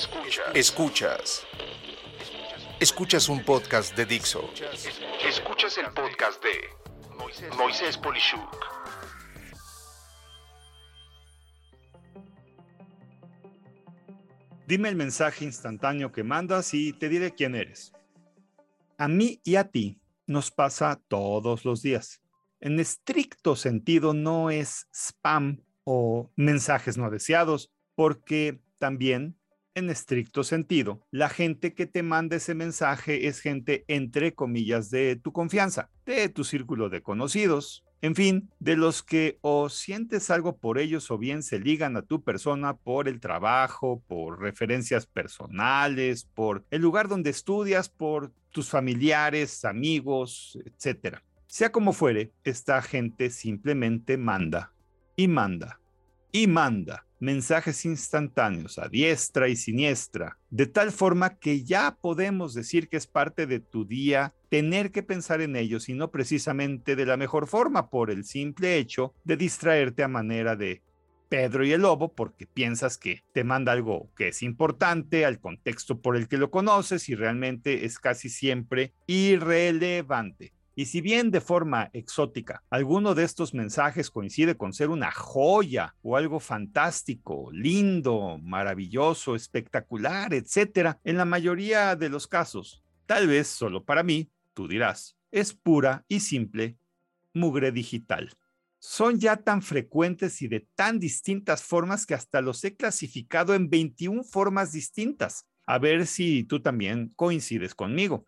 Escuchas. Escuchas. Escuchas un podcast de Dixo. Escuchas el podcast de Moisés Polishuk. Dime el mensaje instantáneo que mandas y te diré quién eres. A mí y a ti nos pasa todos los días. En estricto sentido no es spam o mensajes no deseados, porque también en estricto sentido, la gente que te manda ese mensaje es gente, entre comillas, de tu confianza, de tu círculo de conocidos, en fin, de los que o sientes algo por ellos o bien se ligan a tu persona por el trabajo, por referencias personales, por el lugar donde estudias, por tus familiares, amigos, etc. Sea como fuere, esta gente simplemente manda y manda y manda mensajes instantáneos a diestra y siniestra, de tal forma que ya podemos decir que es parte de tu día tener que pensar en ellos y no precisamente de la mejor forma por el simple hecho de distraerte a manera de Pedro y el Lobo porque piensas que te manda algo que es importante al contexto por el que lo conoces y realmente es casi siempre irrelevante. Y si bien de forma exótica alguno de estos mensajes coincide con ser una joya o algo fantástico, lindo, maravilloso, espectacular, etc., en la mayoría de los casos, tal vez solo para mí, tú dirás, es pura y simple mugre digital. Son ya tan frecuentes y de tan distintas formas que hasta los he clasificado en 21 formas distintas. A ver si tú también coincides conmigo.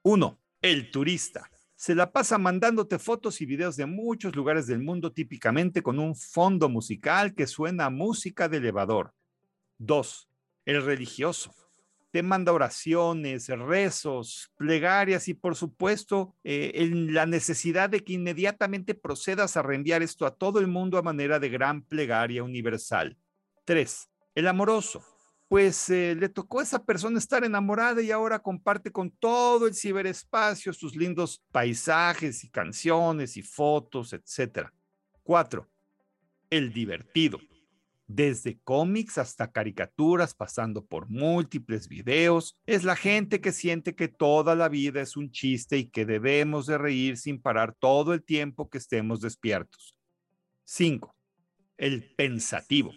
1. El turista se la pasa mandándote fotos y videos de muchos lugares del mundo, típicamente con un fondo musical que suena a música de elevador. 2. El religioso. Te manda oraciones, rezos, plegarias y por supuesto eh, la necesidad de que inmediatamente procedas a reenviar esto a todo el mundo a manera de gran plegaria universal. 3. El amoroso pues eh, le tocó a esa persona estar enamorada y ahora comparte con todo el ciberespacio sus lindos paisajes y canciones y fotos, etc. Cuatro, el divertido. Desde cómics hasta caricaturas, pasando por múltiples videos, es la gente que siente que toda la vida es un chiste y que debemos de reír sin parar todo el tiempo que estemos despiertos. Cinco, el pensativo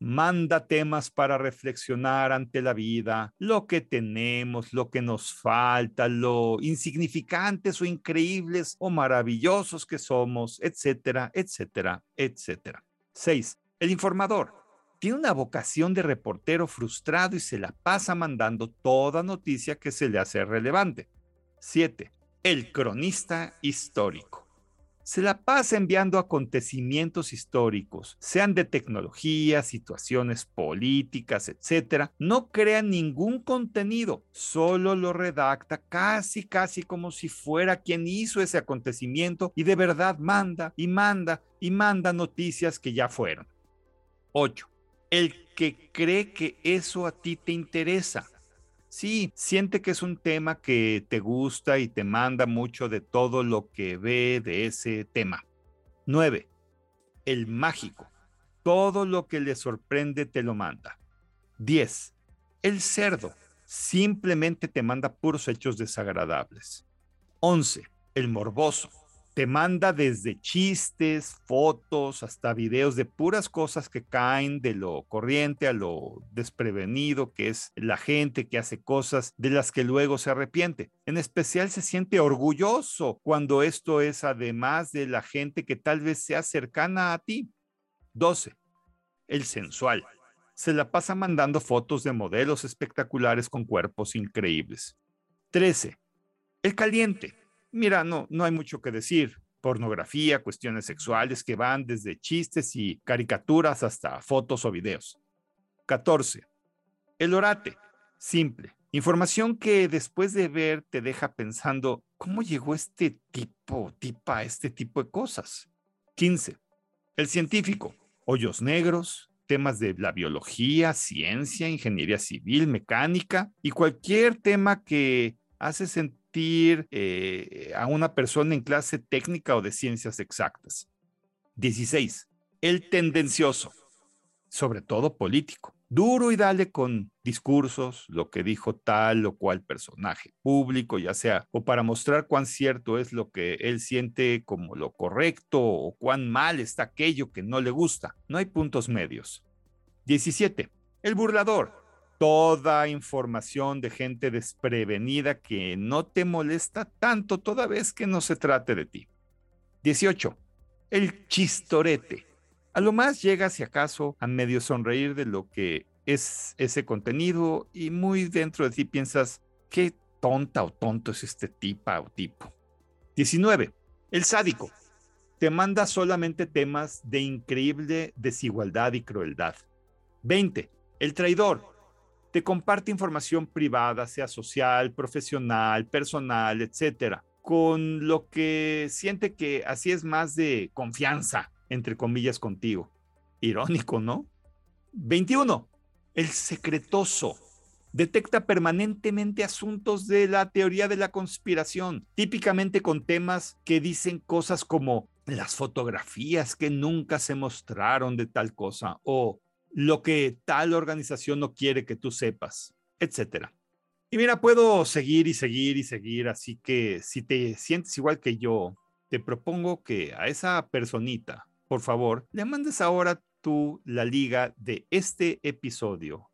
manda temas para reflexionar ante la vida, lo que tenemos, lo que nos falta, lo insignificantes o increíbles o maravillosos que somos, etcétera, etcétera, etcétera. 6. El informador. Tiene una vocación de reportero frustrado y se la pasa mandando toda noticia que se le hace relevante. 7. El cronista histórico se la pasa enviando acontecimientos históricos, sean de tecnología, situaciones políticas, etc. No crea ningún contenido, solo lo redacta casi, casi como si fuera quien hizo ese acontecimiento y de verdad manda y manda y manda noticias que ya fueron. 8. El que cree que eso a ti te interesa Sí, siente que es un tema que te gusta y te manda mucho de todo lo que ve de ese tema. 9. El mágico. Todo lo que le sorprende te lo manda. 10. El cerdo. Simplemente te manda puros hechos desagradables. 11. El morboso te manda desde chistes, fotos, hasta videos de puras cosas que caen de lo corriente a lo desprevenido, que es la gente que hace cosas de las que luego se arrepiente. En especial se siente orgulloso cuando esto es además de la gente que tal vez sea cercana a ti. 12. El sensual. Se la pasa mandando fotos de modelos espectaculares con cuerpos increíbles. 13. El caliente Mira, no, no hay mucho que decir. Pornografía, cuestiones sexuales que van desde chistes y caricaturas hasta fotos o videos. 14. El orate. Simple. Información que después de ver te deja pensando, ¿cómo llegó este tipo, tipa, a este tipo de cosas? 15. El científico. Hoyos negros, temas de la biología, ciencia, ingeniería civil, mecánica y cualquier tema que hace sentir eh, a una persona en clase técnica o de ciencias exactas. 16. El tendencioso, sobre todo político. duro y dale con discursos, lo que dijo tal o cual personaje público, ya sea o para mostrar cuán cierto es lo que él siente como lo correcto o cuán mal está aquello que no le gusta. No hay puntos medios. 17. El burlador. Toda información de gente desprevenida que no te molesta tanto toda vez que no se trate de ti. 18. El chistorete a lo más llegas, si acaso, a medio sonreír de lo que es ese contenido y muy dentro de ti piensas, qué tonta o tonto es este tipa o tipo. 19. El sádico. Te manda solamente temas de increíble desigualdad y crueldad. 20. El traidor. Te comparte información privada, sea social, profesional, personal, etcétera, con lo que siente que así es más de confianza entre comillas, contigo. Irónico, ¿no? 21. El secretoso. Detecta permanentemente asuntos de la teoría de la conspiración, típicamente con temas que dicen cosas como las fotografías que nunca se mostraron de tal cosa o lo que tal organización no quiere que tú sepas, etc. Y mira, puedo seguir y seguir y seguir, así que si te sientes igual que yo, te propongo que a esa personita por favor, le mandes ahora tú la liga de este episodio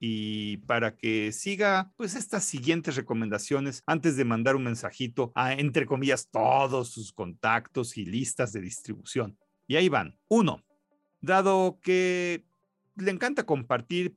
y para que siga pues estas siguientes recomendaciones antes de mandar un mensajito a entre comillas todos sus contactos y listas de distribución. Y ahí van. Uno, dado que le encanta compartir,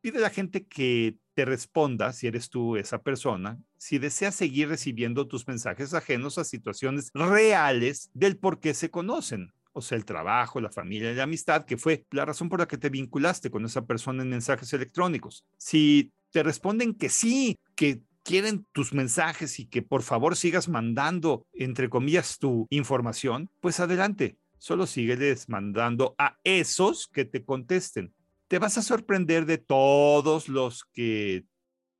pide a la gente que te responda, si eres tú esa persona, si desea seguir recibiendo tus mensajes ajenos a situaciones reales del por qué se conocen. O sea, el trabajo, la familia la amistad, que fue la razón por la que te vinculaste con esa persona en mensajes electrónicos. Si te responden que sí, que quieren tus mensajes y que por favor sigas mandando, entre comillas, tu información, pues adelante, solo sígueles mandando a esos que te contesten. Te vas a sorprender de todos los que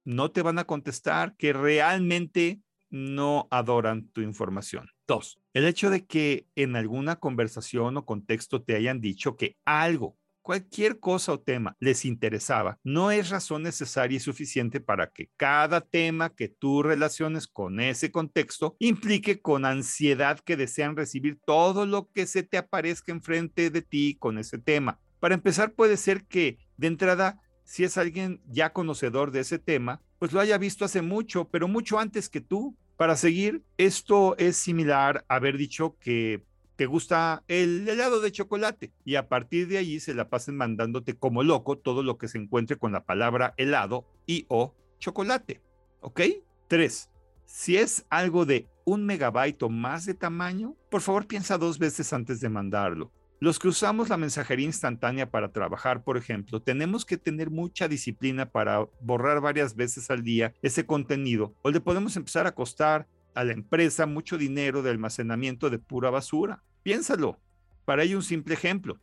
no te van a contestar, que realmente no adoran tu información. Dos, el hecho de que en alguna conversación o contexto te hayan dicho que algo, cualquier cosa o tema les interesaba, no es razón necesaria y suficiente para que cada tema que tú relaciones con ese contexto implique con ansiedad que desean recibir todo lo que se te aparezca enfrente de ti con ese tema. Para empezar, puede ser que de entrada, si es alguien ya conocedor de ese tema, pues lo haya visto hace mucho, pero mucho antes que tú. Para seguir, esto es similar a haber dicho que te gusta el helado de chocolate y a partir de allí se la pasen mandándote como loco todo lo que se encuentre con la palabra helado y o chocolate. ¿Ok? Tres. Si es algo de un megabyte o más de tamaño, por favor piensa dos veces antes de mandarlo. Los que usamos la mensajería instantánea para trabajar, por ejemplo, tenemos que tener mucha disciplina para borrar varias veces al día ese contenido o le podemos empezar a costar a la empresa mucho dinero de almacenamiento de pura basura. Piénsalo. Para ello un simple ejemplo.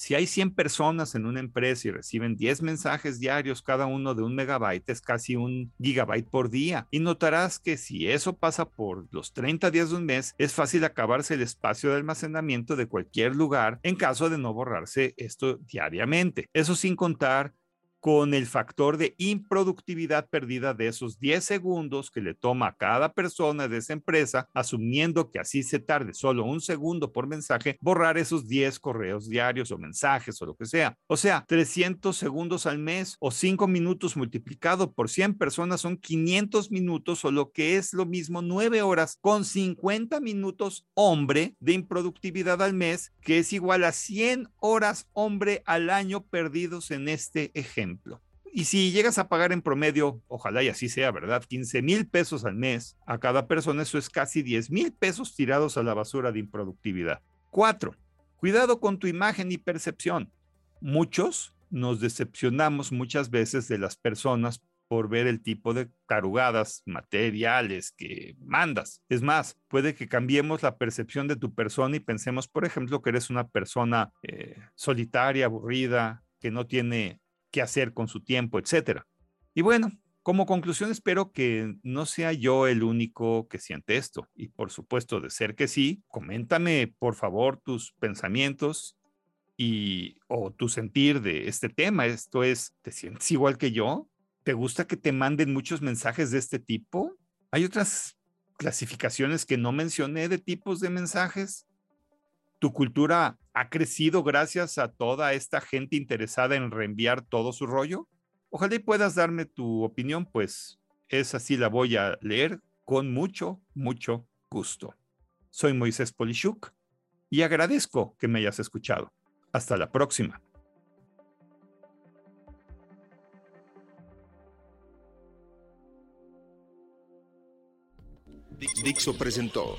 Si hay 100 personas en una empresa y reciben 10 mensajes diarios, cada uno de un megabyte es casi un gigabyte por día. Y notarás que si eso pasa por los 30 días de un mes, es fácil acabarse el espacio de almacenamiento de cualquier lugar en caso de no borrarse esto diariamente. Eso sin contar con el factor de improductividad perdida de esos 10 segundos que le toma a cada persona de esa empresa, asumiendo que así se tarde solo un segundo por mensaje, borrar esos 10 correos diarios o mensajes o lo que sea. O sea, 300 segundos al mes o 5 minutos multiplicado por 100 personas son 500 minutos o lo que es lo mismo 9 horas con 50 minutos hombre de improductividad al mes, que es igual a 100 horas hombre al año perdidos en este ejemplo. Y si llegas a pagar en promedio, ojalá y así sea, ¿verdad? 15 mil pesos al mes a cada persona, eso es casi 10 mil pesos tirados a la basura de improductividad. Cuatro, cuidado con tu imagen y percepción. Muchos nos decepcionamos muchas veces de las personas por ver el tipo de tarugadas materiales que mandas. Es más, puede que cambiemos la percepción de tu persona y pensemos, por ejemplo, que eres una persona eh, solitaria, aburrida, que no tiene qué hacer con su tiempo, etcétera. Y bueno, como conclusión espero que no sea yo el único que siente esto. Y por supuesto, de ser que sí, coméntame por favor tus pensamientos y o tu sentir de este tema. Esto es, ¿te sientes igual que yo? ¿Te gusta que te manden muchos mensajes de este tipo? Hay otras clasificaciones que no mencioné de tipos de mensajes. ¿Tu cultura ha crecido gracias a toda esta gente interesada en reenviar todo su rollo? Ojalá puedas darme tu opinión, pues esa sí la voy a leer con mucho, mucho gusto. Soy Moisés Polishuk y agradezco que me hayas escuchado. Hasta la próxima. Dixo presentó